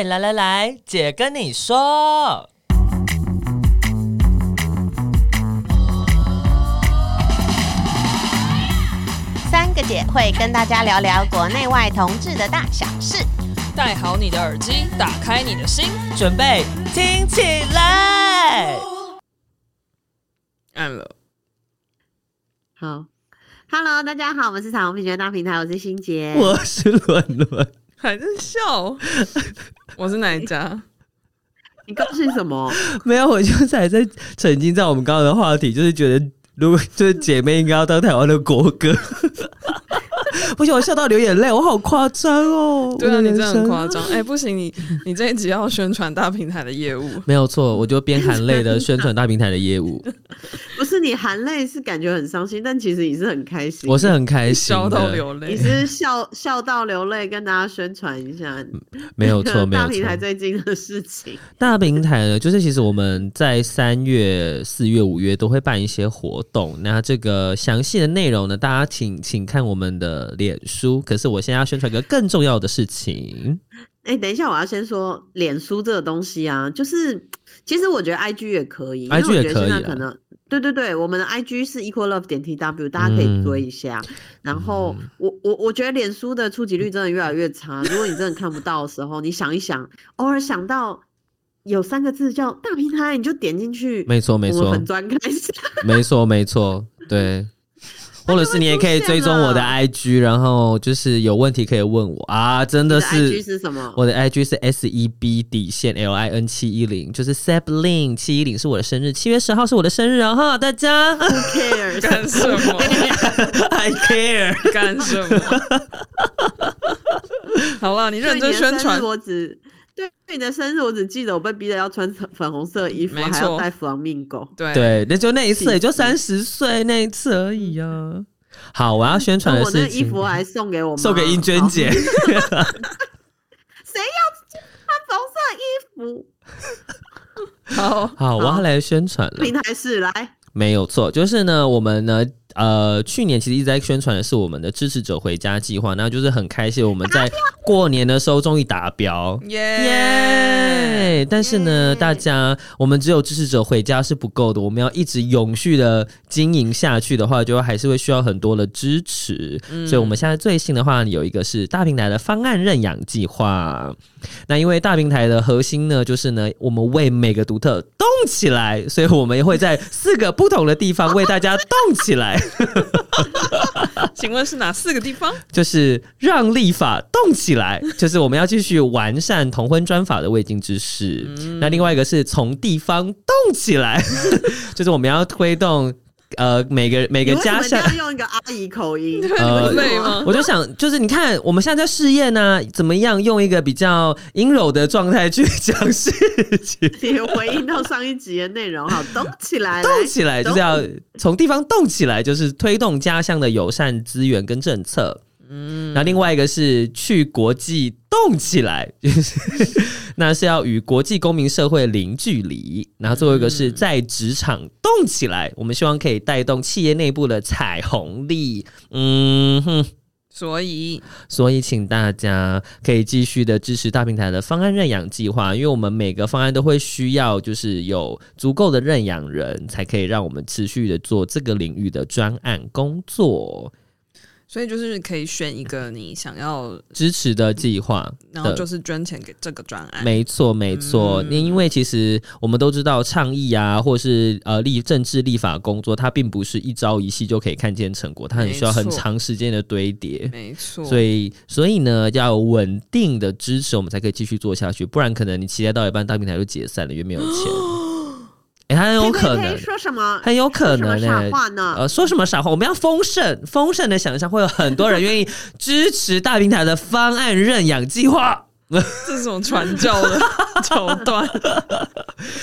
嘿，来来来，姐跟你说，三个姐会跟大家聊聊国内外同志的大小事。戴好你的耳机，打开你的心，准备听起来。按了，好，Hello，大家好，我们是彩虹平权大平台，我是欣杰，我是伦伦，还在笑，我是哪一家？你高兴什么？没有，我就是还在沉浸在我们刚刚的话题，就是觉得如果就是姐妹应该要当台湾的国歌。不行，我笑到流眼泪，我好夸张哦！对啊，你真的很夸张。哎、欸，不行，你你这一集要宣传大平台的业务，没有错，我就边含泪的宣传大平台的业务。不是你含泪是感觉很伤心，但其实你是很开心。我是很开心，笑到流泪。你是笑笑到流泪，跟大家宣传一下。没有错，没有错。大平台最近的事情。大平台呢，就是其实我们在三月、四月、五月都会办一些活动。那这个详细的内容呢，大家请请看我们的脸书。可是我现在要宣传一个更重要的事情。哎、欸，等一下，我要先说脸书这个东西啊，就是其实我觉得 I G 也可以，I G 也可以。可能对对对，我们的 I G 是 equal love 点 T W，大家可以追一下。嗯、然后我我我觉得脸书的触及率真的越来越差。如果你真的看不到的时候，你想一想，偶尔想到有三个字叫大平台，你就点进去。没错没错，很专开始。没错没错，对。或者是你也可以追踪我的 IG，然后就是有问题可以问我啊！真的是，的 IG 是什么？我的 IG 是 S E B 底线 L I N 七一零，就是 Seblin 七一零是我的生日，七月十号是我的生日啊！哈，大家 Who cares 干什么？I care 干什么？好了，你认真宣传，我只。对你的生日，我只记得我被逼着要穿粉红色衣服，还要带弗朗明哥。对对，那就那一次，也就三十岁那一次而已啊。好，我要宣传的是，我那衣服还送给我，送给英娟姐。谁要穿粉红色衣服？好好，我要来宣传了。平台是来，没有错，就是呢，我们呢。呃，去年其实一直在宣传的是我们的支持者回家计划，那就是很开心，我们在过年的时候终于达标，耶耶！但是呢，大家，我们只有支持者回家是不够的，我们要一直永续的经营下去的话，就还是会需要很多的支持。嗯、所以我们现在最新的话，有一个是大平台的方案认养计划。那因为大平台的核心呢，就是呢，我们为每个独特动起来，所以我们也会在四个不同的地方为大家动起来。请问是哪四个地方？就是让立法动起来，就是我们要继续完善同婚专法的未尽之事。嗯、那另外一个是从地方动起来，就是我们要推动。呃，每个每个家乡要用一个阿姨口音，呃，对吗？我就想，就是你看，我们现在在试验呢，怎么样用一个比较阴柔的状态去 讲事情？你回应到上一集的内容，好，动起来，动起来，就是要从地方动起来，就是推动家乡的友善资源跟政策。嗯，那另外一个是去国际动起来，就是那是要与国际公民社会零距离。然后最后一个是在职场动起来，我们希望可以带动企业内部的彩虹力。嗯哼，所以所以请大家可以继续的支持大平台的方案认养计划，因为我们每个方案都会需要就是有足够的认养人才可以让我们持续的做这个领域的专案工作。所以就是可以选一个你想要支持的计划，然后就是捐钱给这个专案。没错，没错。嗯、因为其实我们都知道，倡议啊，或是呃立政治立法工作，它并不是一朝一夕就可以看见成果，它很需要很长时间的堆叠。没错。所以，所以呢，要有稳定的支持，我们才可以继续做下去。不然，可能你期待到一半，大平台就解散了，因为没有钱。欸、很有可能说什么？很有可能呢、欸。傻话呢？呃，说什么傻话？我们要丰盛，丰盛的想象，会有很多人愿意支持大平台的方案认养计划。这是种传教的 桥段。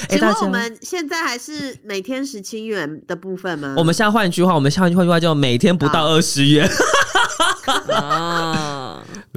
请问我们现在还是每天十七元的部分吗？我们现在换一句话，我们现在换一句话叫每天不到二十元。啊，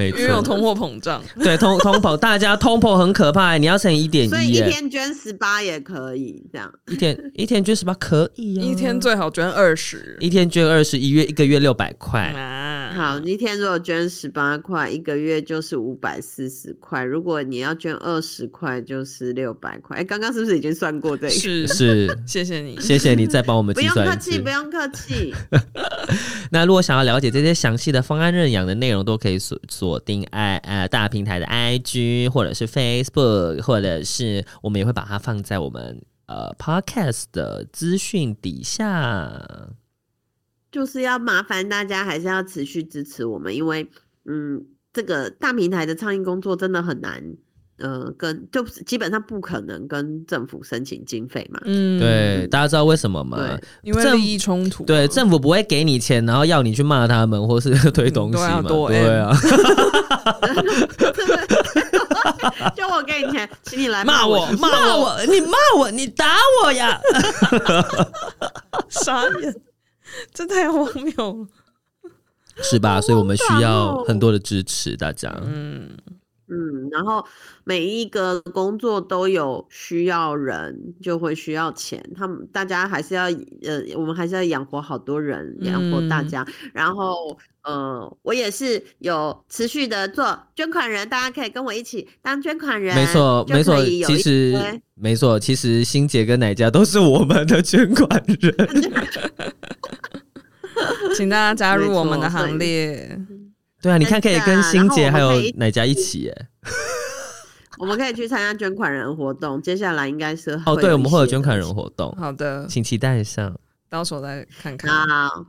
没错，因为有通货膨胀。对，通通膨，大家通膨很可怕，你要乘一点一，所以一天捐十八也可以，这样一天一天捐十八可以啊，一天最好捐二十，一天捐二十，一月一个月六百块。啊，好，一天如果捐十八块，一个月就是五百四十块。如果你要捐二十块，就是六百块。哎，刚刚是不是已经算过这个？是是，谢谢你，谢谢你再帮我们计算。不用客气，不用客气。那如果想要了解这些详细的方案认养的内容，都可以锁锁定爱呃大平台的 IG 或者是 Facebook，或者是我们也会把它放在我们呃 Podcast 的资讯底下。就是要麻烦大家，还是要持续支持我们，因为嗯，这个大平台的倡议工作真的很难。呃，跟就基本上不可能跟政府申请经费嘛。嗯，对，大家知道为什么吗？对，因为利益冲突。对，政府不会给你钱，然后要你去骂他们或是推东西嘛。对啊。就我给你钱，请你来骂我，骂我，你骂我，你打我呀！傻眼，这太荒谬了，是吧？所以我们需要很多的支持，大家。嗯。嗯，然后每一个工作都有需要人，就会需要钱。他们大家还是要呃，我们还是要养活好多人，养活大家。嗯、然后呃，我也是有持续的做捐款人，大家可以跟我一起当捐款人。没错，没错，其实没错，其实欣姐跟奶家都是我们的捐款人 请大家加入我们的行列。对啊，你看可以跟欣姐还有哪家一起耶？我们可以去参加捐款人活动，接下来应该是哦，对，我们会有捐款人活动。好的，请期待一下，到时候再看看。好，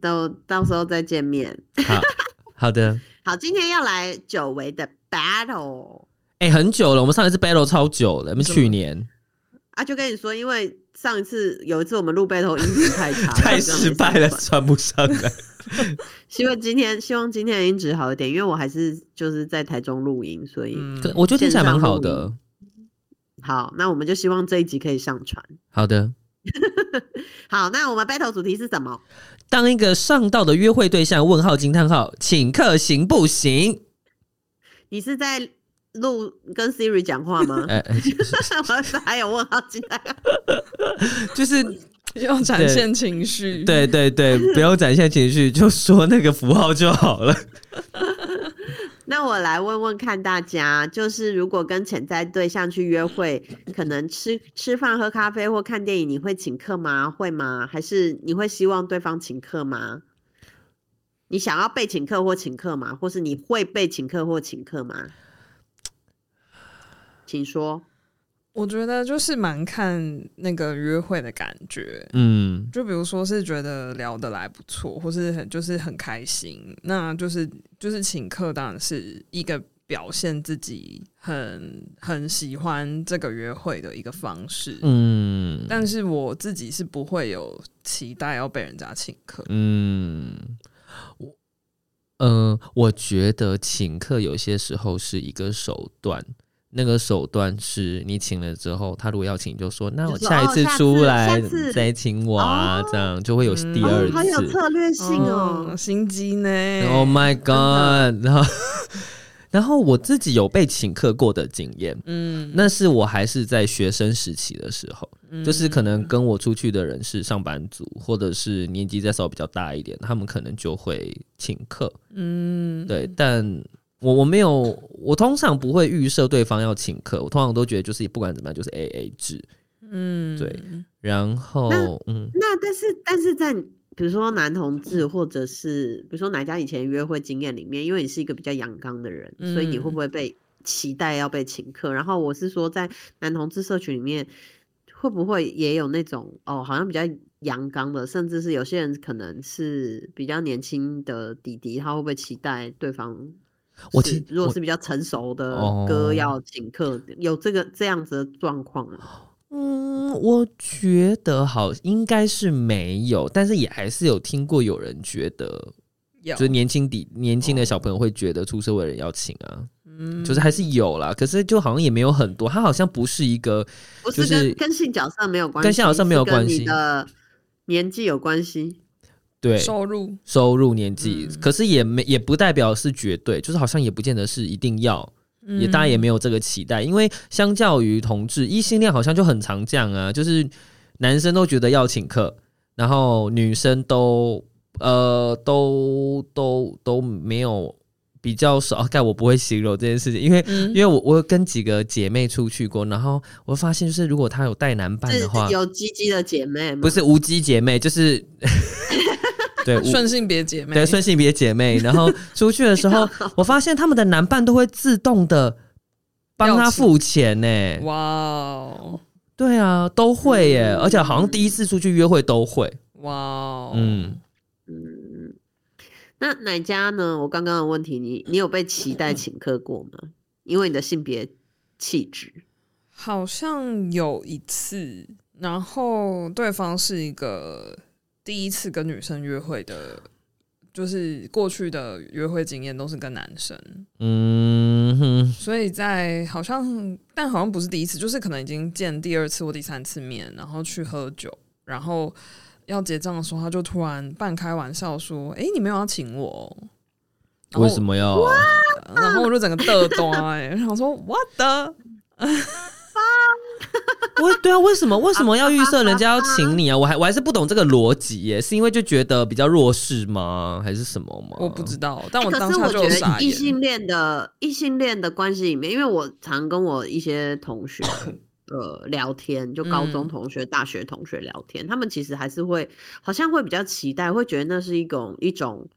都到时候再见面。好 好的，好，今天要来久违的 battle。哎、欸，很久了，我们上一次 battle 超久了，我们去年啊，就跟你说，因为上一次有一次我们录 battle 音质太差，太失败了，算不上来。希望今天，希望今天的音质好一点，因为我还是就是在台中录音，所以我觉得听起来蛮好的。好，那我们就希望这一集可以上传。好的，好，那我们 battle 主题是什么？当一个上道的约会对象？问号惊叹号，请客行不行？你是在录跟 Siri 讲话吗？哎、欸，还有问号进来，就是。要展现情绪，对对对，不用展现情绪，就说那个符号就好了。那我来问问看大家，就是如果跟潜在对象去约会，可能吃吃饭、喝咖啡或看电影，你会请客吗？会吗？还是你会希望对方请客吗？你想要被请客或请客吗？或是你会被请客或请客吗？请说。我觉得就是蛮看那个约会的感觉，嗯，就比如说是觉得聊得来不错，或是很就是很开心，那就是就是请客当然是一个表现自己很很喜欢这个约会的一个方式，嗯，但是我自己是不会有期待要被人家请客，嗯，我，嗯，我觉得请客有些时候是一个手段。那个手段是你请了之后，他如果要请，就说那我下一次出来再请我啊，这样就会有第二次。好有策略性哦，心机呢？Oh my god！然后，然后我自己有被请客过的经验，嗯，那是我还是在学生时期的时候，就是可能跟我出去的人是上班族，或者是年纪再稍微比较大一点，他们可能就会请客，嗯，对，但。我我没有，我通常不会预设对方要请客，我通常都觉得就是不管怎么样就是 A A 制，嗯，对。然后，那嗯，那但是但是在比如说男同志或者是比如说哪家以前约会经验里面，因为你是一个比较阳刚的人，嗯，所以你会不会被期待要被请客？然后我是说在男同志社群里面，会不会也有那种哦，好像比较阳刚的，甚至是有些人可能是比较年轻的弟弟，他会不会期待对方？我其实如果是比较成熟的歌要请客，哦、有这个这样子的状况吗？嗯，我觉得好应该是没有，但是也还是有听过有人觉得，就是年轻底年轻的小朋友会觉得出社会的人要请啊，嗯，就是还是有啦，可是就好像也没有很多，他好像不是一个，就是跟跟性角色没有关系，跟性角色没有关系，跟你的年纪有关系。对，收入。收入年纪，嗯、可是也没也不代表是绝对，就是好像也不见得是一定要，嗯、也大家也没有这个期待，因为相较于同志，异性恋好像就很常这样啊，就是男生都觉得要请客，然后女生都呃都都都没有。比较少，但我不会形容这件事情，因为、嗯、因为我我跟几个姐妹出去过，然后我发现就是如果她有带男伴的话，有鸡鸡的姐妹不是无鸡姐妹，就是 对顺性别姐妹，对顺性别姐妹，然后出去的时候，我发现他们的男伴都会自动的帮他付钱呢。哇哦，对啊，都会耶，嗯、而且好像第一次出去约会都会。哇哦，嗯嗯。那哪家呢？我刚刚的问题，你你有被期待请客过吗？因为你的性别气质，好像有一次，然后对方是一个第一次跟女生约会的，就是过去的约会经验都是跟男生，嗯哼，所以在好像，但好像不是第一次，就是可能已经见第二次或第三次面，然后去喝酒，然后。要结账的时候，他就突然半开玩笑说：“哎、欸，你没有要请我？为什么要？”然后我就整个嘚哒哎，想说 “What the？” 我对啊，为什么为什么要预设人家要请你啊？我还我还是不懂这个逻辑耶，是因为就觉得比较弱势吗？还是什么吗？我不知道，但我当下就觉得。异性恋的异性恋的关系里面，因为我常跟我一些同学。呃，聊天就高中同学、嗯、大学同学聊天，他们其实还是会，好像会比较期待，会觉得那是一种一种，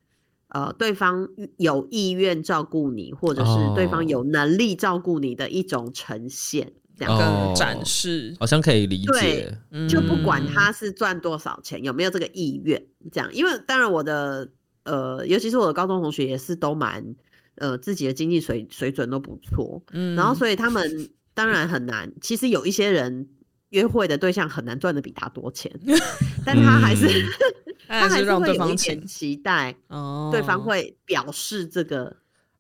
呃，对方有意愿照顾你，或者是对方有能力照顾你的一种呈现，哦、这样跟展示，好像可以理解。就不管他是赚多少钱，有没有这个意愿，这样，因为当然我的呃，尤其是我的高中同学也是都蛮呃自己的经济水水准都不错，嗯，然后所以他们。当然很难。其实有一些人约会的对象很难赚的比他多钱，但他还是、嗯、他还是会有一点期待，哦，对方会表示这个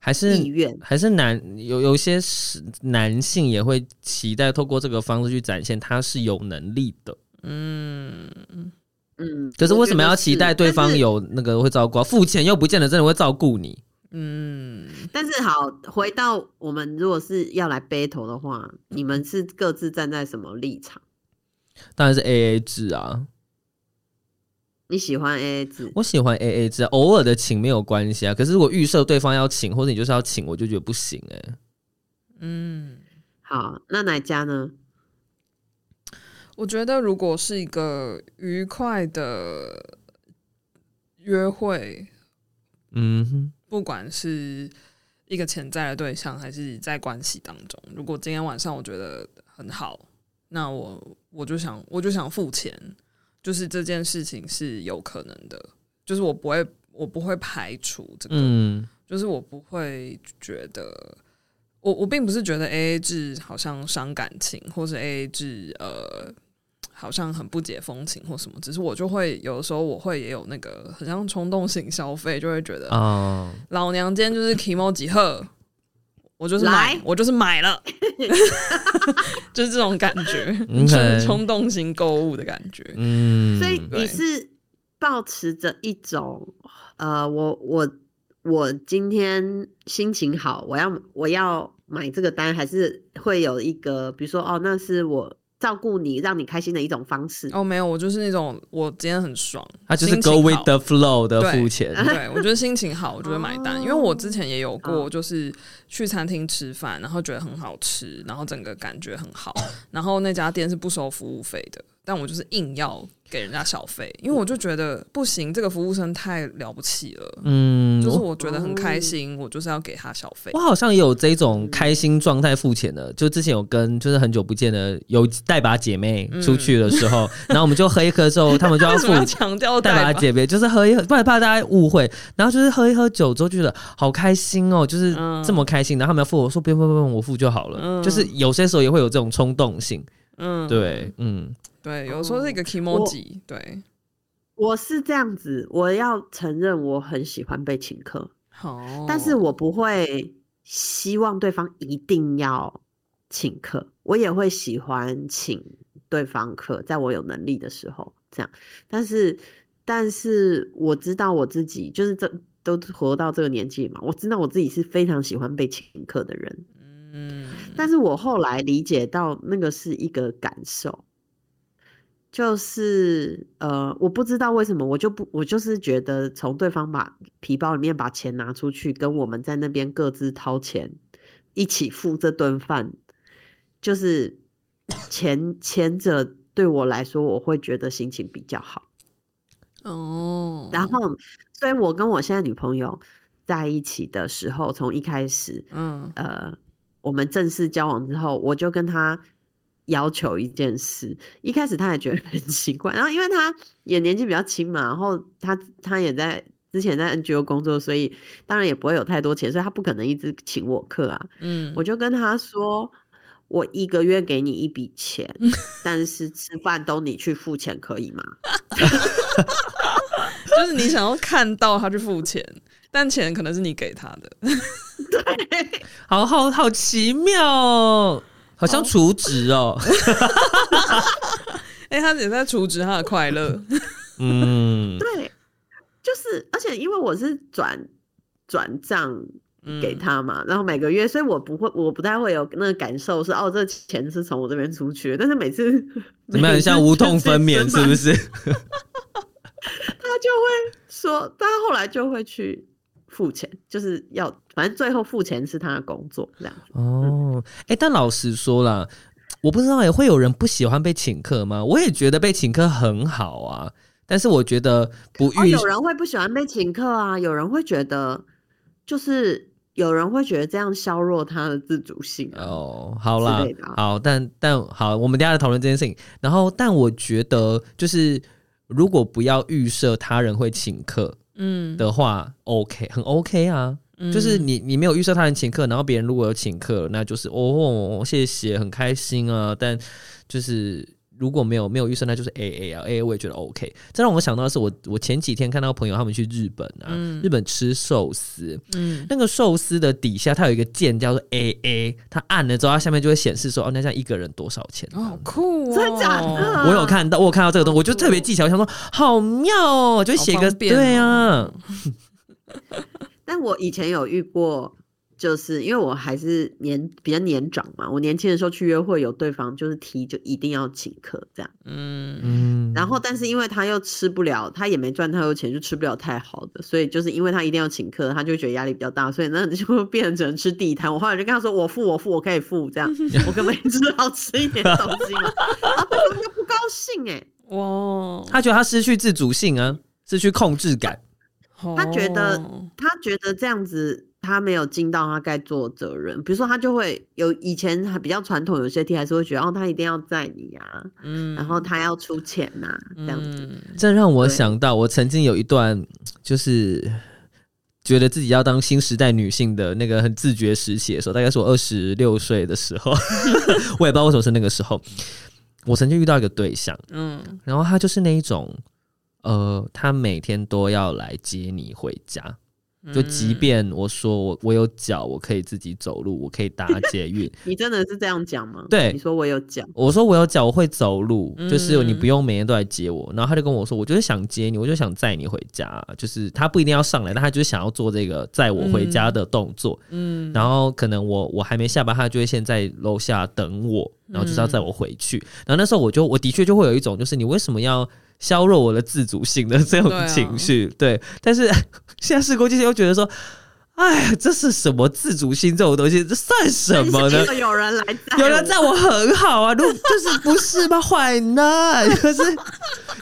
还是意愿，还是男有有些是男性也会期待透过这个方式去展现他是有能力的，嗯嗯。可是为什么要期待对方有那个会照顾？付钱又不见得真的会照顾你。嗯，但是好，回到我们如果是要来 battle 的话，你们是各自站在什么立场？当然是 A A 制啊。你喜欢 A A 制？我喜欢 A A 制，偶尔的请没有关系啊。可是如果预设对方要请，或者你就是要请，我就觉得不行哎、欸。嗯，好，那哪家呢？我觉得如果是一个愉快的约会，嗯哼。不管是一个潜在的对象，还是在关系当中，如果今天晚上我觉得很好，那我我就想我就想付钱，就是这件事情是有可能的，就是我不会我不会排除这个，嗯，就是我不会觉得，我我并不是觉得 AA 制好像伤感情，或是 AA 制呃。好像很不解风情或什么，只是我就会有的时候我会也有那个很像冲动型消费，就会觉得啊，老娘今天就是 kimoji，我就是买，我就是买了，就是这种感觉，就是冲动型购物的感觉。嗯，所以你是保持着一种呃，我我我今天心情好，我要我要买这个单，还是会有一个，比如说哦，那是我。照顾你，让你开心的一种方式。哦，没有，我就是那种，我今天很爽，他就是 go with the flow 的付钱。对，对，我觉得心情好，我就会买单。因为我之前也有过，就是去餐厅吃饭，然后觉得很好吃，然后整个感觉很好，然后那家店是不收服务费的，但我就是硬要。给人家小费，因为我就觉得不行，这个服务生太了不起了。嗯，就是我觉得很开心，我就是要给他小费。我好像也有这种开心状态付钱的，就之前有跟就是很久不见的有带把姐妹出去的时候，然后我们就喝一喝之后，他们就要付强调带把姐妹，就是喝一喝，不然怕大家误会。然后就是喝一喝酒之后，觉得好开心哦，就是这么开心。然后他们要付，我说不用不用不用，我付就好了。就是有些时候也会有这种冲动性。嗯，对，嗯。对，有时候是一个 kimoji，对，我是这样子，我要承认我很喜欢被请客，哦，但是我不会希望对方一定要请客，我也会喜欢请对方客，在我有能力的时候，这样，但是但是我知道我自己就是这都活到这个年纪嘛，我知道我自己是非常喜欢被请客的人。嗯，但是我后来理解到那个是一个感受，就是呃，我不知道为什么，我就不，我就是觉得从对方把皮包里面把钱拿出去，跟我们在那边各自掏钱一起付这顿饭，就是前前者对我来说，我会觉得心情比较好。哦，然后，所以我跟我现在女朋友在一起的时候，从一开始，嗯，呃，我们正式交往之后，我就跟她要求一件事。一开始他也觉得很 奇怪，然后因为他也年纪比较轻嘛，然后他他也在之前在 NGO 工作，所以当然也不会有太多钱，所以他不可能一直请我客啊。嗯，我就跟他说，我一个月给你一笔钱，但是吃饭都你去付钱，可以吗？就是你想要看到他去付钱，但钱可能是你给他的。对，好好好奇妙哦，好像储值哦。哎、欸，他也在储值他的快乐。嗯，对，就是，而且因为我是转转账给他嘛，嗯、然后每个月，所以我不会，我不太会有那个感受是哦，这钱是从我这边出去的。但是每次，你们很像无痛分娩，是不是？他就会说，他后来就会去付钱，就是要反正最后付钱是他的工作这样。哦，哎、欸，但老实说啦，我不知道也会有人不喜欢被请客吗？我也觉得被请客很好啊，但是我觉得不遇、哦、有人会不喜欢被请客啊，有人会觉得就是有人会觉得这样削弱他的自主性、啊、哦。好啦，好，但但好，我们等下来讨论这件事情。然后，但我觉得就是。如果不要预设他人会请客，嗯。的话，嗯，OK，很 OK 啊，嗯，就是你你没有预设他人请客，然后别人如果有请客，那就是哦，谢谢，很开心啊，但就是。如果没有没有预算，那就是 A A 啊，A A 我也觉得 OK。这让我想到的是我，我我前几天看到朋友他们去日本啊，嗯、日本吃寿司，嗯，那个寿司的底下它有一个键叫做 A A，它按了之后，它下面就会显示说，哦，那这样一个人多少钱？哦，好酷哦，真的假的？我有看到，我有看到这个东西，我就特别技巧，我想说好妙哦，就写个、哦、对啊。但我以前有遇过。就是因为我还是年比较年长嘛，我年轻的时候去约会，有对方就是提就一定要请客这样，嗯嗯，然后但是因为他又吃不了，他也没赚太多钱，就吃不了太好的，所以就是因为他一定要请客，他就觉得压力比较大，所以那 就会变成只能吃地摊。我后来就跟他说，我付我付我可以付这样，我可不可以只好吃一点东西嘛？然后对方就不高兴哎、欸，哇，他觉得他失去自主性啊，失去控制感，他觉得他觉得这样子。他没有尽到他该做的责任，比如说他就会有以前还比较传统，有些 T 还是会觉得哦，他一定要载你啊，嗯，然后他要出钱呐、啊，这样子。这让我想到，我曾经有一段就是觉得自己要当新时代女性的那个很自觉时期的时候，大概是我二十六岁的时候，我也不知道为什么是那个时候，我曾经遇到一个对象，嗯，然后他就是那一种，呃，他每天都要来接你回家。就即便我说我我有脚，我可以自己走路，我可以搭捷运。你真的是这样讲吗？对，你说我有脚，我说我有脚，我会走路，就是你不用每天都来接我。然后他就跟我说，我就是想接你，我就想载你回家，就是他不一定要上来，但他就是想要做这个载我回家的动作。嗯，然后可能我我还没下班，他就会先在楼下等我，然后就是要载我回去。然后那时候我就我的确就会有一种，就是你为什么要？削弱我的自主性的这种情绪，对，啊、对，但是 现在事过境迁，又觉得说，哎呀，这是什么自主性这种东西，这算什么呢？有人来，有人在我很好啊，如 就是不是吗？坏呢？可是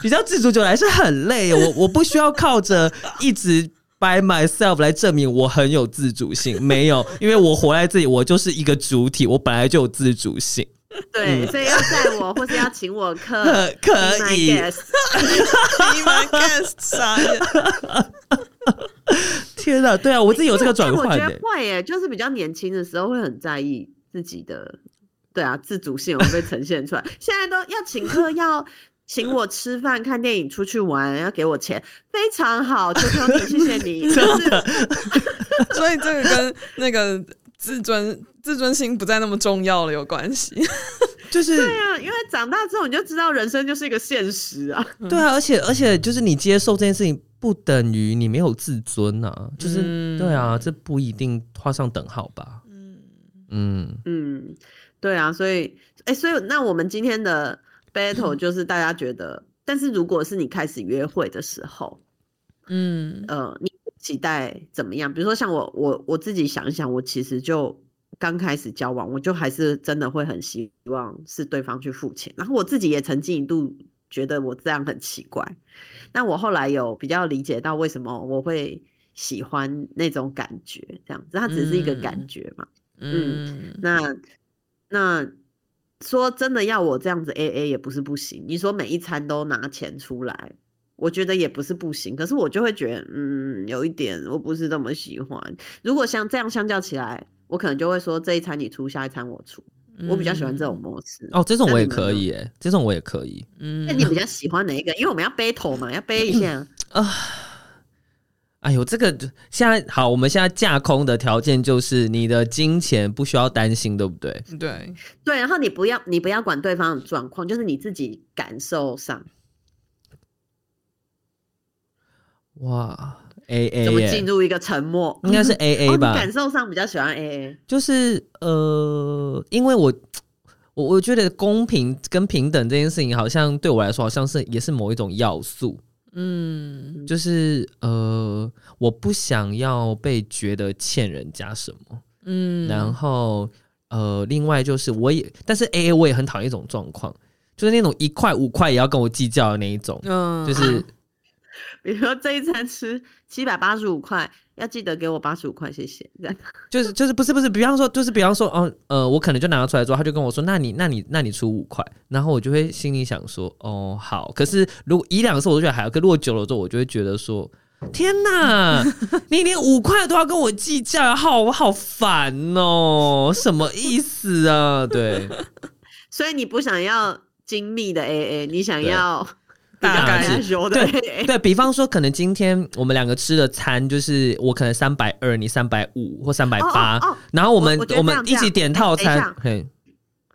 你知道自主久来是很累，我我不需要靠着一直 by myself 来证明我很有自主性，没有，因为我活在这里，我就是一个主体，我本来就有自主性。对，所以要载我，或是要请我客，可以。你们 guest 啥呀？天哪，对啊，我自己有这个转换。我觉得会耶，就是比较年轻的时候会很在意自己的，对啊，自主性有被呈现出来。现在都要请客，要请我吃饭、看电影、出去玩，要给我钱，非常好，求求你，谢谢你。所以这个跟那个。自尊自尊心不再那么重要了，有关系。就是对啊，因为长大之后你就知道人生就是一个现实啊。对啊，而且而且就是你接受这件事情，不等于你没有自尊啊。就是、嗯、对啊，这不一定画上等号吧。嗯嗯嗯，对啊，所以哎、欸，所以那我们今天的 battle 就是大家觉得，嗯、但是如果是你开始约会的时候，嗯呃，你期待怎么样？比如说像我我我自己想一想，我其实就。刚开始交往，我就还是真的会很希望是对方去付钱，然后我自己也曾经一度觉得我这样很奇怪，但我后来有比较理解到为什么我会喜欢那种感觉，这样子，它只是一个感觉嘛，嗯，嗯，那那说真的要我这样子 AA 也不是不行，你说每一餐都拿钱出来，我觉得也不是不行，可是我就会觉得，嗯，有一点我不是这么喜欢，如果像这样相较起来。我可能就会说，这一餐你出，下一餐我出。嗯、我比较喜欢这种模式。哦，这种我也可以，哎，这种我也可以。嗯，那你比较喜欢哪一个？因为我们要背头嘛，要 背一下。啊，哎呦，这个现在好，我们现在架空的条件就是你的金钱不需要担心，对不对？对对，然后你不要你不要管对方的状况，就是你自己感受上。哇。A A 怎么进入一个沉默？应该是 A A 吧。哦、感受上比较喜欢 A A，就是呃，因为我 我我觉得公平跟平等这件事情，好像对我来说，好像是也是某一种要素。嗯，就是呃，我不想要被觉得欠人家什么。嗯，然后呃，另外就是我也，但是 A A 我也很讨厌一种状况，就是那种一块五块也要跟我计较的那一种。嗯，就是。啊比如说这一餐吃七百八十五块，要记得给我八十五块，谢谢。这样 就是就是不是不是，比方说就是比方说，哦呃，我可能就拿出来之后，他就跟我说，那你那你那你出五块，然后我就会心里想说，哦好。可是如果一两次我都觉得还好，可如果久了之后，我就会觉得说，天哪，你连五块都要跟我计较，好我好烦哦，什么意思啊？对，所以你不想要精密的 AA，你想要。大概是对对，比方说，可能今天我们两个吃的餐就是我可能三百二，你三百五或三百八，然后我们我，们一起点套餐。嘿，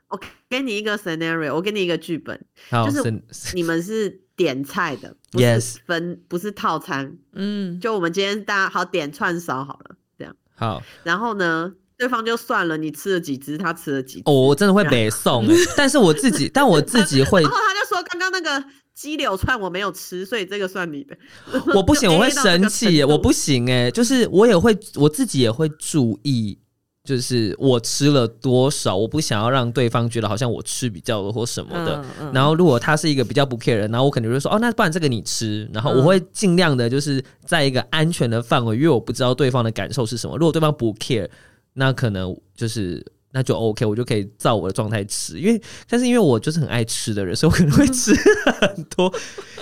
我给你一个 scenario，我给你一个剧本，就是 你们是点菜的，不是分不是套餐。嗯，就我们今天大家好点串烧好了，这样好。然后呢，对方就算了，你吃了几只，他吃了几只。哦，我真的会北宋，但是我自己，但我自己会。然后他就说，刚刚那个。鸡柳串我没有吃，所以这个算你的。我不行，我会生气，我不行哎，就是我也会，我自己也会注意，就是我吃了多少，我不想要让对方觉得好像我吃比较多或什么的。嗯嗯、然后如果他是一个比较不 care 人，然后我肯定会说哦，那不然这个你吃。然后我会尽量的，就是在一个安全的范围，因为我不知道对方的感受是什么。如果对方不 care，那可能就是。那就 OK，我就可以照我的状态吃，因为但是因为我就是很爱吃的人，所以我可能会吃很多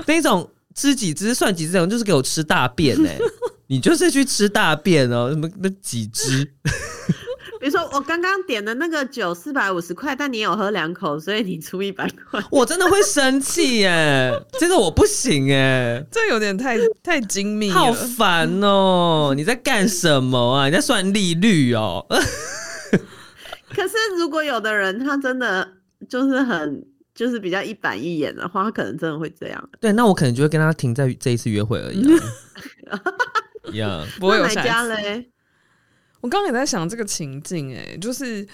那种吃几只算几只，这种就是给我吃大便哎、欸，你就是去吃大便哦，什么那几只？比如说我刚刚点的那个酒四百五十块，但你有喝两口，所以你出一百块，我真的会生气耶，这个我不行哎，这有点太太精密，好烦哦！你在干什么啊？你在算利率哦？可是，如果有的人他真的就是很就是比较一板一眼的话，他可能真的会这样。对，那我可能就会跟他停在这一次约会而已、啊。呀 Yeah，不会有下次嘞。我刚刚也在想这个情境，哎，就是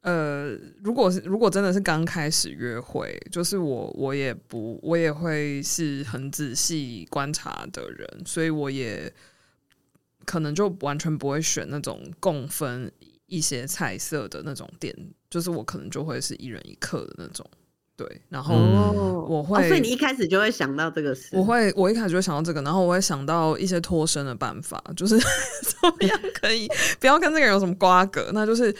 呃，如果是如果真的是刚开始约会，就是我我也不我也会是很仔细观察的人，所以我也可能就完全不会选那种共分。一些彩色的那种店，就是我可能就会是一人一客的那种，对。然后我会，哦、所以你一开始就会想到这个事。我会，我一开始就会想到这个，然后我会想到一些脱身的办法，就是 怎么样可以不要跟这个人有什么瓜葛，那就是。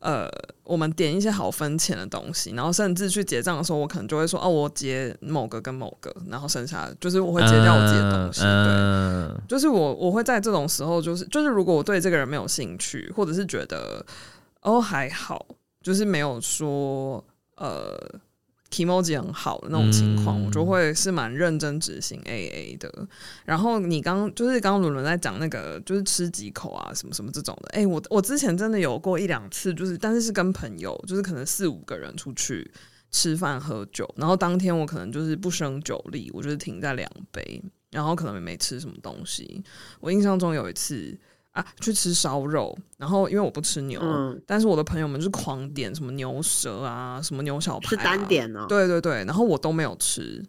呃，我们点一些好分钱的东西，然后甚至去结账的时候，我可能就会说，哦，我结某个跟某个，然后剩下就是我会结掉我自己的东西。嗯、对，就是我我会在这种时候，就是就是如果我对这个人没有兴趣，或者是觉得哦还好，就是没有说呃。Kimoji 很好的那种情况，嗯、我就会是蛮认真执行 AA 的。然后你刚就是刚刚伦伦在讲那个，就是吃几口啊，什么什么这种的。哎、欸，我我之前真的有过一两次，就是但是是跟朋友，就是可能四五个人出去，吃饭喝酒，然后当天我可能就是不胜酒力，我就是停在两杯，然后可能也没吃什么东西。我印象中有一次啊，去吃烧肉，然后因为我不吃牛，嗯、但是我的朋友们就是狂点什么牛舌啊，什么牛小排、啊，是单点哦。对对对，然后我都没有吃。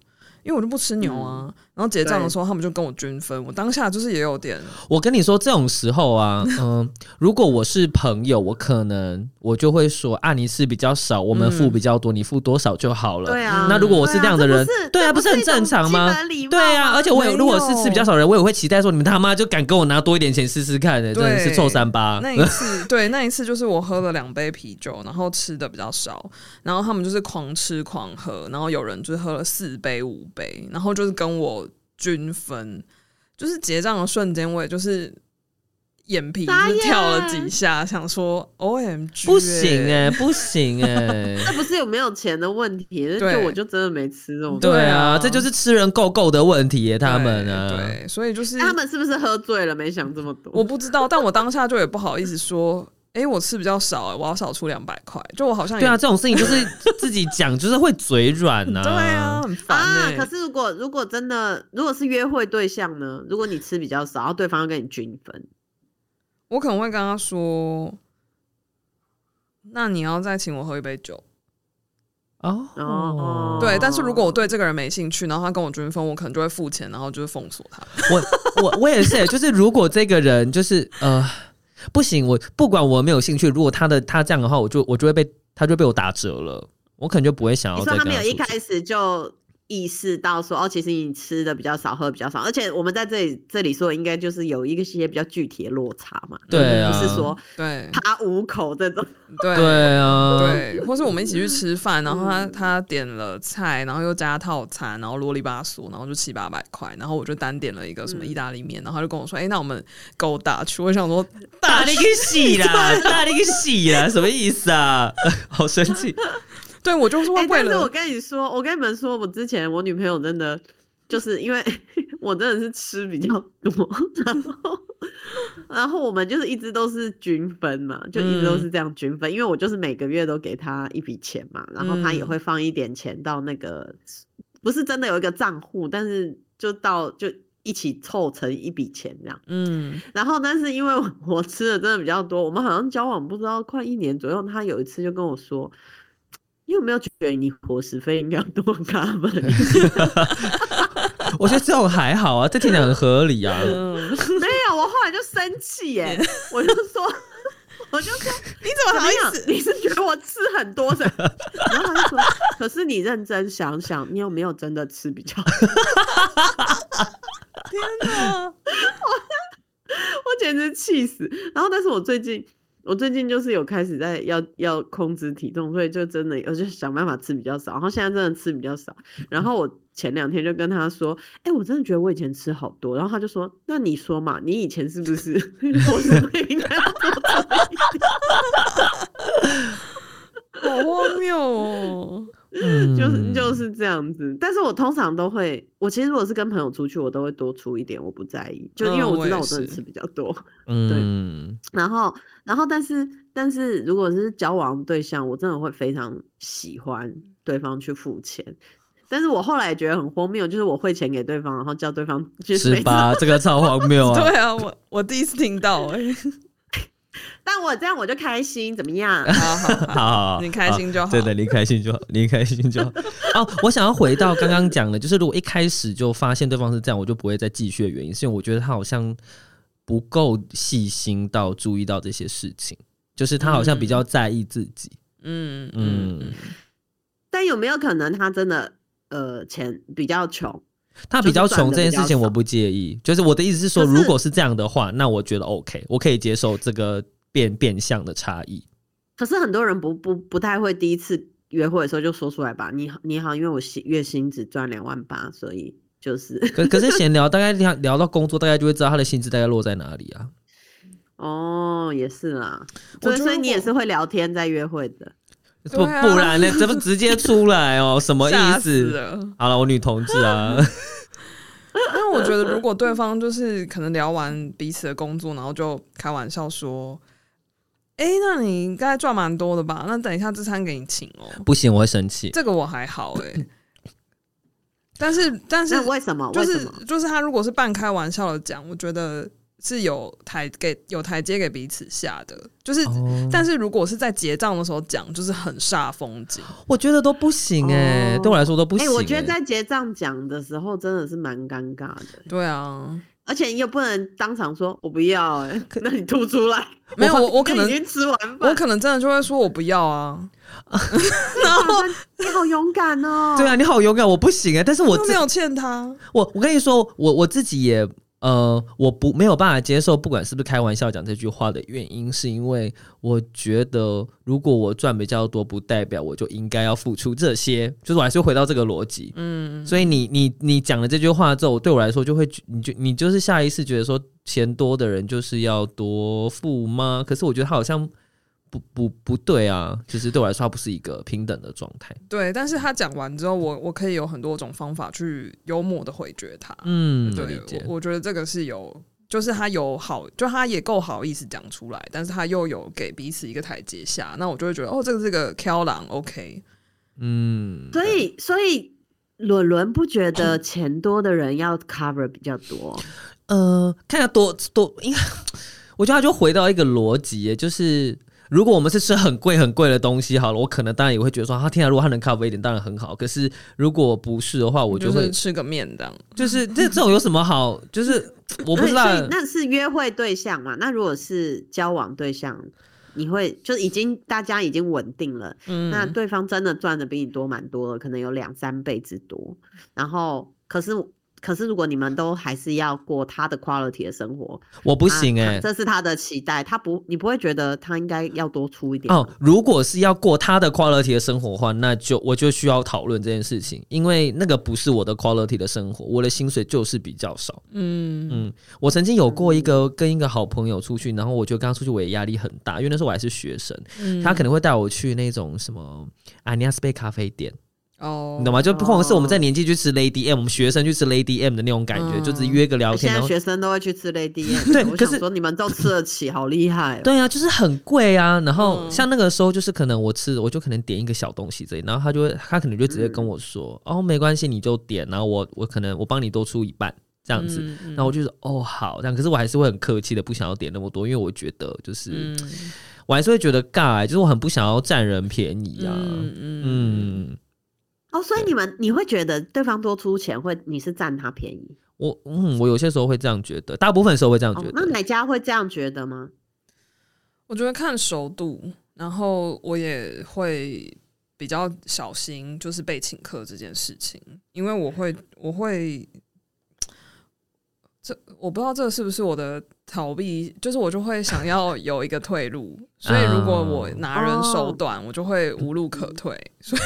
因为我就不吃牛啊，嗯、然后结账的时候他们就跟我均分，我当下就是也有点。我跟你说这种时候啊，嗯，如果我是朋友，我可能我就会说啊，你是比较少，我们付比较多，嗯、你付多少就好了。对啊。那如果我是这样的人，对啊，不是很正常吗？对啊，而且我也如果是吃比较少的人，我也会期待说你们他妈就敢跟我拿多一点钱试试看的，真的是臭三八。那一次，对，那一次就是我喝了两杯啤酒，然后吃的比较少，然后他们就是狂吃狂喝，然后有人就是喝了四杯五杯，然后就是跟我均分，就是结账的瞬间，我也就是眼皮是跳了几下，想说 OMG，不行哎、欸，不行哎、欸，那不是有没有钱的问题，就我就真的没吃这种。对啊，这就是吃人够够的问题耶，他们啊，对，所以就是他们是不是喝醉了，没想这么多？我不知道，但我当下就也不好意思说。哎、欸，我吃比较少，我要少出两百块，就我好像对啊，这种事情就是 自己讲，就是会嘴软呐。对啊，很烦、欸、啊。可是如果如果真的如果是约会对象呢？如果你吃比较少，然后对方要跟你均分，我可能会跟他说：“那你要再请我喝一杯酒。”哦哦，对。但是如果我对这个人没兴趣，然后他跟我均分，我可能就会付钱，然后就是封锁他。我我我也是，就是如果这个人就是呃。不行，我不管我没有兴趣，如果他的他这样的话，我就我就会被他就被我打折了，我可能就不会想要。你说他没有一开始就。意识到说哦，其实你吃的比较少，喝的比较少，而且我们在这里这里说，应该就是有一个些比较具体的落差嘛。对啊，不是说对他五口这种。对对啊，对，或是我们一起去吃饭，然后他他点了菜，然后又加套餐，然后啰里吧嗦，然后就七八百块，然后我就单点了一个什么意大利面，然后他就跟我说，哎、欸，那我们 go Dutch。我想说，大力个洗啦，大力个洗啦，什么意思啊？好生气。对，我就是会为了、欸。但是我跟你说，我跟你们说，我之前我女朋友真的就是因为我真的是吃比较多，然后然后我们就是一直都是均分嘛，就一直都是这样均分，嗯、因为我就是每个月都给她一笔钱嘛，然后她也会放一点钱到那个，嗯、不是真的有一个账户，但是就到就一起凑成一笔钱这样。嗯，然后但是因为我吃的真的比较多，我们好像交往不知道快一年左右，他有一次就跟我说。你有没有觉得你伙食费应该要多 cover？我觉得这种还好啊，这听起来很合理啊。嗯、没有，我后来就生气耶，我就说，我就说，你怎么好意思？你是觉得我吃很多的？然后他就说，可是你认真想想，你有没有真的吃比较？天哪，我我简直气死。然后，但是我最近。我最近就是有开始在要要控制体重，所以就真的我就想办法吃比较少，然后现在真的吃比较少。然后我前两天就跟他说：“哎、欸，我真的觉得我以前吃好多。”然后他就说：“那你说嘛，你以前是不是我是不是应该要多吃一点？”好荒谬哦！就是就是这样子。但是我通常都会，我其实如果是跟朋友出去，我都会多出一点，我不在意，就因为我知道我真的吃比较多。嗯，对。然后。然后，但是，但是，如果是交往对象，我真的会非常喜欢对方去付钱。但是我后来也觉得很荒谬，就是我汇钱给对方，然后叫对方去。十八？这个超荒谬啊！对啊，我我第一次听到哎、欸。但我这样我就开心，怎么样？好好好，好，你开心就好。对的，你开心就好，你开心就好。哦，我想要回到刚刚讲的，就是如果一开始就发现对方是这样，我就不会再继续的原因，是因为我觉得他好像。不够细心到注意到这些事情，就是他好像比较在意自己。嗯嗯，嗯，但有没有可能他真的呃钱比较穷？他比较穷这件事情我不介意，就是我的意思是说，如果是这样的话，那我觉得 OK，我可以接受这个变变相的差异。可是很多人不不不太会第一次约会的时候就说出来吧？你好你好，因为我薪月薪只赚两万八，所以。就是可，可可是闲聊，大概聊聊到工作，大概就会知道他的薪资大概落在哪里啊。哦，也是啦，所以所以你也是会聊天在约会的，不、啊、不然呢？怎么直接出来哦？什么意思？好了，我女同志啊。因为我觉得，如果对方就是可能聊完彼此的工作，然后就开玩笑说。哎、欸，那你应该赚蛮多的吧？那等一下这餐给你请哦。不行，我会生气。这个我还好哎、欸，但是但是为什么？就是就是他如果是半开玩笑的讲，我觉得是有台给有台阶给彼此下的。就是，哦、但是如果是在结账的时候讲，就是很煞风景。我觉得都不行哎、欸，哦、对我来说都不行、欸。哎、欸，我觉得在结账讲的时候真的是蛮尴尬的。对啊。而且你又不能当场说“我不要”哎，那你吐出来没有？我我可能已经吃完饭，我可能真的就会说“我不要”啊。然后你好勇敢哦！对啊，你好勇敢，我不行哎，但是我没有欠他。我我跟你说，我我自己也。呃，我不没有办法接受，不管是不是开玩笑讲这句话的原因，是因为我觉得，如果我赚比较多，不代表我就应该要付出这些，就是我还是回到这个逻辑。嗯，所以你你你讲了这句话之后，对我来说就会，你就你就是下意识觉得说，钱多的人就是要多付吗？可是我觉得他好像。不不不对啊！就是对我来说，它不是一个平等的状态。对，但是他讲完之后，我我可以有很多种方法去幽默的回绝他。嗯，对，我，我觉得这个是有，就是他有好，就他也够好意思讲出来，但是他又有给彼此一个台阶下，那我就会觉得，哦，这个是个挑狼，OK。嗯，所以所以伦伦不觉得钱多的人要 cover 比较多？呃，看下多多，应该 我觉得他就回到一个逻辑，就是。如果我们是吃很贵很贵的东西，好了，我可能当然也会觉得说，他天啊，如果他能 cover 一点，当然很好。可是如果不是的话，我就会就吃个面这样。就是这这种有什么好？就是我不知道。那是约会对象嘛？那如果是交往对象，你会就已经大家已经稳定了，嗯，那对方真的赚的比你多蛮多了，可能有两三倍之多。然后可是。可是，如果你们都还是要过他的 quality 的生活，我不行哎、欸，这是他的期待，他不，你不会觉得他应该要多出一点哦。如果是要过他的 quality 的生活的话，那就我就需要讨论这件事情，因为那个不是我的 quality 的生活，我的薪水就是比较少。嗯嗯，我曾经有过一个跟一个好朋友出去，然后我觉得刚出去，我也压力很大，因为那时候我还是学生，嗯、他可能会带我去那种什么阿尼亚斯贝咖啡店。哦，你懂吗？就不光是我们在年纪去吃 Lady M，我们学生去吃 Lady M 的那种感觉，就只约个聊天。现在学生都会去吃 Lady M，对，可是说你们都吃得起，好厉害。对啊，就是很贵啊。然后像那个时候，就是可能我吃，我就可能点一个小东西这里，然后他就会，他可能就直接跟我说，哦，没关系，你就点，然后我我可能我帮你多出一半这样子。然后我就说，哦，好，这样。可是我还是会很客气的，不想要点那么多，因为我觉得就是我还是会觉得尬，就是我很不想要占人便宜啊。嗯。哦，所以你们你会觉得对方多出钱会你是占他便宜？我嗯，我有些时候会这样觉得，大部分时候会这样觉得。哦，那哪家会这样觉得吗？我觉得看熟度，然后我也会比较小心，就是被请客这件事情，因为我会我会 这我不知道这是不是我的逃避，就是我就会想要有一个退路，所以如果我拿人手短，我就会无路可退，所以。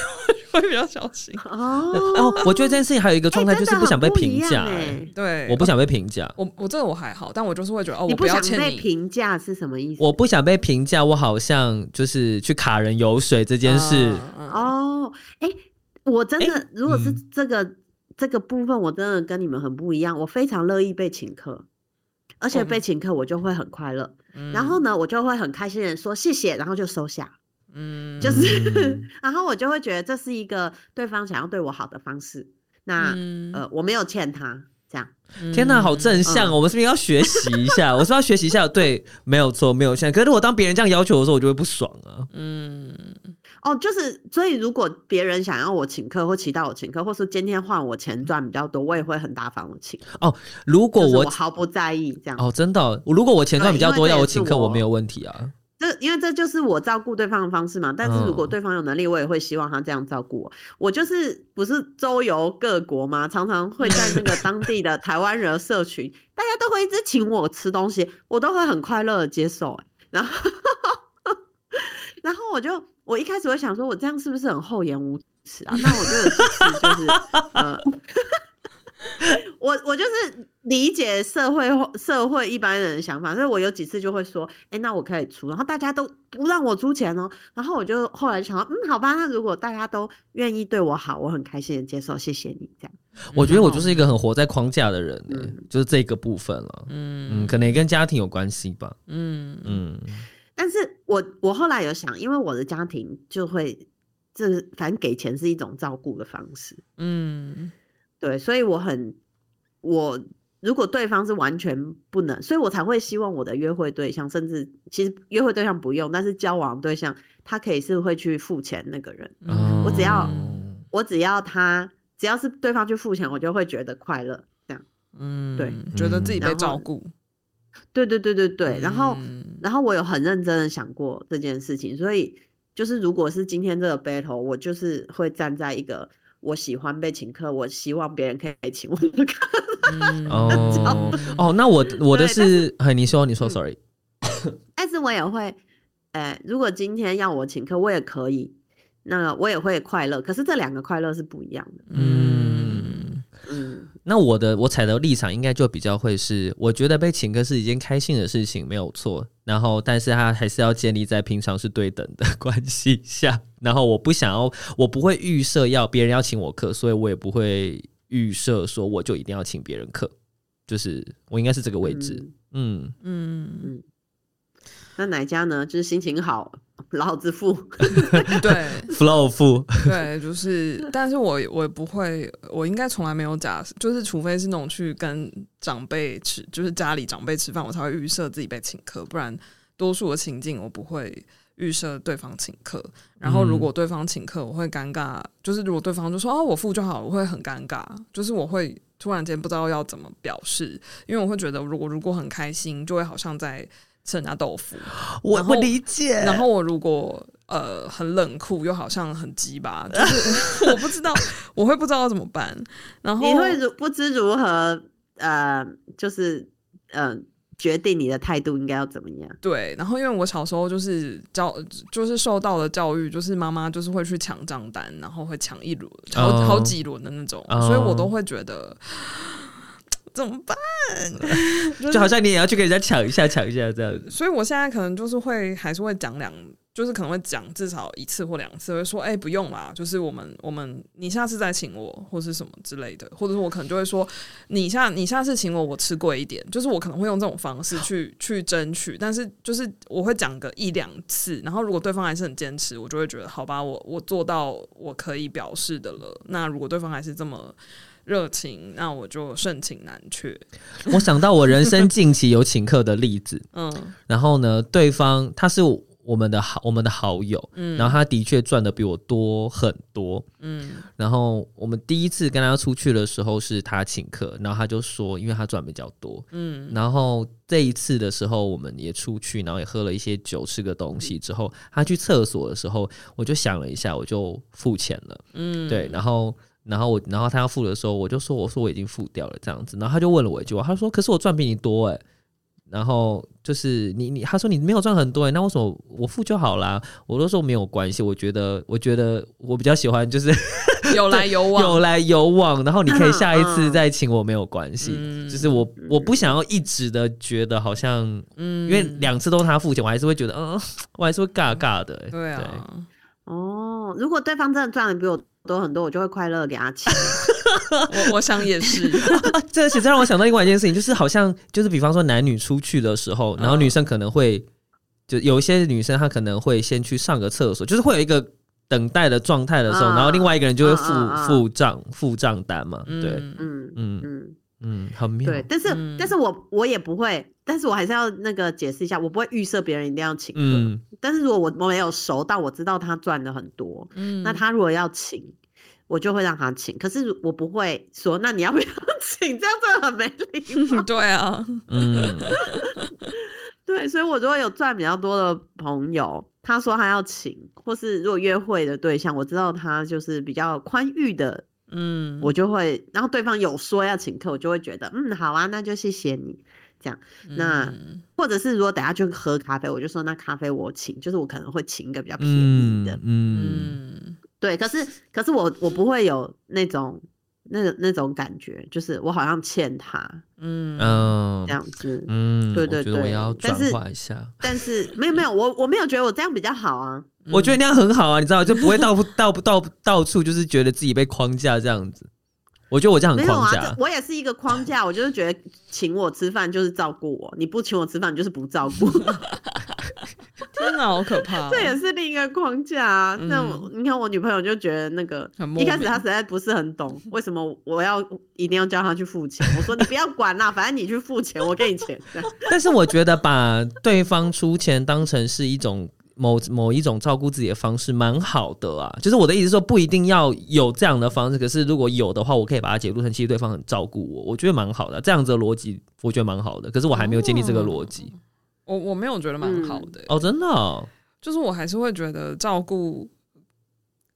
会比较小心哦。哦，我觉得这件事情还有一个状态，就是不想被评价。对，我不想被评价。我我这个我还好，但我就是会觉得哦，你不想被评价是什么意思？我不想被评价，我好像就是去卡人油水这件事。哦，哎，我真的，如果是这个这个部分，我真的跟你们很不一样。我非常乐意被请客，而且被请客我就会很快乐。然后呢，我就会很开心的说谢谢，然后就收下。嗯，就是，然后我就会觉得这是一个对方想要对我好的方式。那、嗯、呃，我没有欠他这样。天哪，好正向哦！嗯、我们是不是要学习一下？我是要学习一下？对，没有错，没有欠。可是如果当别人这样要求的时候，我就会不爽啊。嗯，哦，就是，所以如果别人想要我请客，或期待我请客，或是今天换我钱赚比较多，我也会很大方的请。哦，如果我，我毫不在意这样。哦，真的、哦，如果我钱赚比较多，要我请客，我没有问题啊。这因为这就是我照顾对方的方式嘛，但是如果对方有能力，我也会希望他这样照顾我。我就是不是周游各国嘛？常常会在那个当地的台湾人社群，大家都会一直请我吃东西，我都会很快乐的接受。然后，然后我就我一开始会想说，我这样是不是很厚颜无耻啊？那我就有几次就是 呃。我我就是理解社会社会一般人的想法，所以我有几次就会说，哎、欸，那我可以出，然后大家都不让我出钱哦，然后我就后来想到，嗯，好吧，那如果大家都愿意对我好，我很开心的接受，谢谢你这样。我觉得我就是一个很活在框架的人，嗯、就是这个部分了，嗯嗯，可能也跟家庭有关系吧，嗯嗯，但是。我我后来有想，因为我的家庭就会，这反正给钱是一种照顾的方式，嗯，对，所以我很我如果对方是完全不能，所以我才会希望我的约会对象，甚至其实约会对象不用，但是交往对象他可以是会去付钱那个人，嗯、我只要我只要他只要是对方去付钱，我就会觉得快乐，这样，嗯，对，觉得自己被照顾。对对对对对，然后、嗯、然后我有很认真的想过这件事情，所以就是如果是今天这个 battle，我就是会站在一个我喜欢被请客，我希望别人可以请我的客。嗯、哦哦，那我我的是，哎你说你说 sorry，但是我也会，呃，如果今天要我请客，我也可以，那我也会快乐，可是这两个快乐是不一样的。嗯嗯。那我的我踩的立场应该就比较会是，我觉得被请客是一件开心的事情，没有错。然后，但是他还是要建立在平常是对等的 关系下。然后，我不想要，我不会预设要别人要请我客，所以我也不会预设说我就一定要请别人客。就是我应该是这个位置。嗯嗯嗯。嗯那哪家呢？就是心情好，老子付。对，flow 付。对，就是，但是我我不会，我应该从来没有假设，就是除非是那种去跟长辈吃，就是家里长辈吃饭，我才会预设自己被请客，不然多数的情境我不会预设对方请客。然后如果对方请客，我会尴尬，就是如果对方就说哦我付就好，我会很尴尬，就是我会突然间不知道要怎么表示，因为我会觉得如果如果很开心，就会好像在。吃人家豆腐，我不理解。然后我如果呃很冷酷，又好像很鸡巴，就是 我不知道，我会不知道怎么办。然后你会如不知如何呃，就是呃决定你的态度应该要怎么样？对。然后因为我小时候就是教，就是受到的教育，就是妈妈就是会去抢账单，然后会抢一轮，好、oh. 好几轮的那种，oh. 所以我都会觉得。怎么办？就好像你也要去跟人家抢一下，抢一下这样子。所以我现在可能就是会，还是会讲两，就是可能会讲至少一次或两次，会说，哎、欸，不用啦，就是我们我们你下次再请我，或是什么之类的，或者是我可能就会说，你下你下次请我，我吃贵一点，就是我可能会用这种方式去去争取，但是就是我会讲个一两次，然后如果对方还是很坚持，我就会觉得，好吧，我我做到我可以表示的了。那如果对方还是这么。热情，那我就盛情难却。我想到我人生近期有请客的例子，嗯，然后呢，对方他是我们的好我们的好友，嗯，然后他的确赚的比我多很多，嗯，然后我们第一次跟他出去的时候是他请客，然后他就说，因为他赚比较多，嗯，然后这一次的时候我们也出去，然后也喝了一些酒，吃个东西之后，他去厕所的时候，我就想了一下，我就付钱了，嗯，对，然后。然后我，然后他要付的时候，我就说：“我说我已经付掉了，这样子。”然后他就问了我一句话，他说：“可是我赚比你多哎。”然后就是你你，他说你没有赚很多哎，那为什么我付就好啦？我都说没有关系，我觉得我觉得我比较喜欢就是有来有往，有来有往。然后你可以下一次再请我没有关系，嗯、就是我我不想要一直的觉得好像，嗯，因为两次都是他付钱，我还是会觉得，嗯，我还是会尬尬的。对啊，对哦，如果对方真的赚的比我。多很多，我就会快乐给他请。我我想也是，这其实让我想到另外一件事情，就是好像就是比方说男女出去的时候，然后女生可能会就有一些女生她可能会先去上个厕所，就是会有一个等待的状态的时候，然后另外一个人就会付付账付账单嘛，对，嗯嗯嗯。嗯，很妙。对，但是、嗯、但是我我也不会，但是我还是要那个解释一下，我不会预设别人一定要请客。嗯，但是如果我我没有熟到我知道他赚的很多，嗯，那他如果要请，我就会让他请。可是我不会说，那你要不要 请？这样真的很没礼貌。对啊，嗯，对，所以我如果有赚比较多的朋友，他说他要请，或是如果约会的对象，我知道他就是比较宽裕的。嗯，我就会，然后对方有说要请客，我就会觉得，嗯，好啊，那就谢谢你，这样。那、嗯、或者是如果等下去喝咖啡，我就说那咖啡我请，就是我可能会请一个比较便宜的，嗯，嗯对。可是可是我我不会有那种那个那种感觉，就是我好像欠他，嗯这样子，嗯，对对对，我要转化一下，但是，但是没有没有，我我没有觉得我这样比较好啊。我觉得那样很好啊，你知道，就不会到到到到，到处就是觉得自己被框架这样子。我觉得我这样很框架。啊、我也是一个框架，我就是觉得请我吃饭就是照顾我，你不请我吃饭就是不照顾。真的好可怕，这也是另一个框架啊。那、嗯、你看我女朋友就觉得那个一开始她实在不是很懂为什么我要一定要叫她去付钱。我说你不要管啦，反正你去付钱，我给你钱。但是我觉得把对方出钱当成是一种某某一种照顾自己的方式，蛮好的啊。就是我的意思说，不一定要有这样的方式，可是如果有的话，我可以把它解读成其实对方很照顾我，我觉得蛮好的。这样子的逻辑，我觉得蛮好的。可是我还没有建立这个逻辑。哦我我没有觉得蛮好的、欸嗯、哦，真的、哦，就是我还是会觉得照顾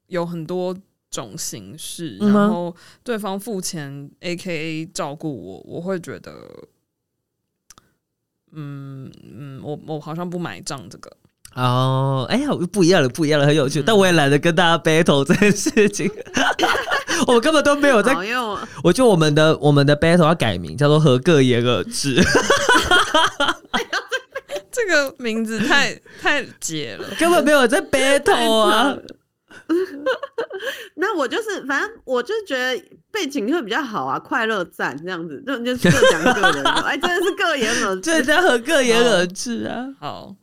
有很多种形式，嗯、然后对方付钱，AKA 照顾我，我会觉得，嗯嗯，我我好像不买账这个哦，哎呀，不一样了，不一样了，很有趣，嗯、但我也懒得跟大家 battle 这件事情，我根本都没有在，用我觉得我们的我们的 battle 要改名，叫做合各言而至。这个名字太太解了，根本没有在 battle 啊。那我就是，反正我就觉得背景会比较好啊，快乐赞这样子，就就是各讲各的。哎，真的是各言而至，这叫各言而至啊。好。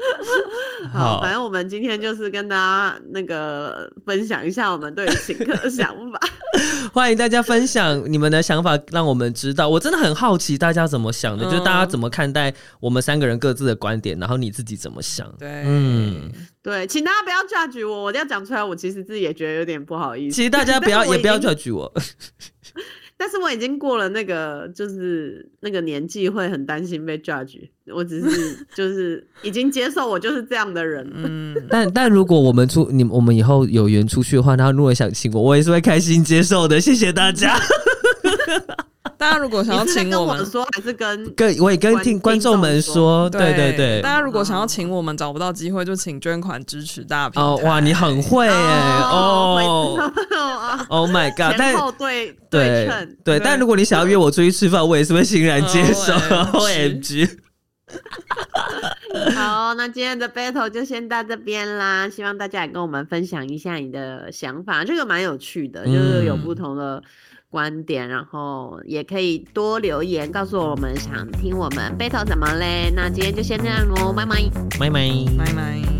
好，反正我们今天就是跟大家那个分享一下我们对请客的想法。欢迎大家分享你们的想法，让我们知道。我真的很好奇大家怎么想的，嗯、就是大家怎么看待我们三个人各自的观点，然后你自己怎么想？对，嗯，对，请大家不要 judge 我，我要讲出来，我其实自己也觉得有点不好意思。其实大家不要也不要 judge 我。但是我已经过了那个，就是那个年纪，会很担心被 judge。我只是 就是已经接受，我就是这样的人。嗯，但但如果我们出你我们以后有缘出去的话，那如果想请我，我也是会开心接受的。谢谢大家。大家如果想要请我们说，还是跟跟我也跟听观众们说，对对对。大家如果想要请我们，找不到机会就请捐款支持大平台。哦哇，你很会哎哦，Oh my god！前后对对称对，但如果你想要约我出去吃饭，我也是会欣然接受。OMG！好，那今天的 battle 就先到这边啦。希望大家也跟我们分享一下你的想法，这个蛮有趣的，就是有不同的。观点，然后也可以多留言告诉我们，想听我们 battle 怎么嘞？那今天就先这样喽，拜拜，拜拜，拜拜。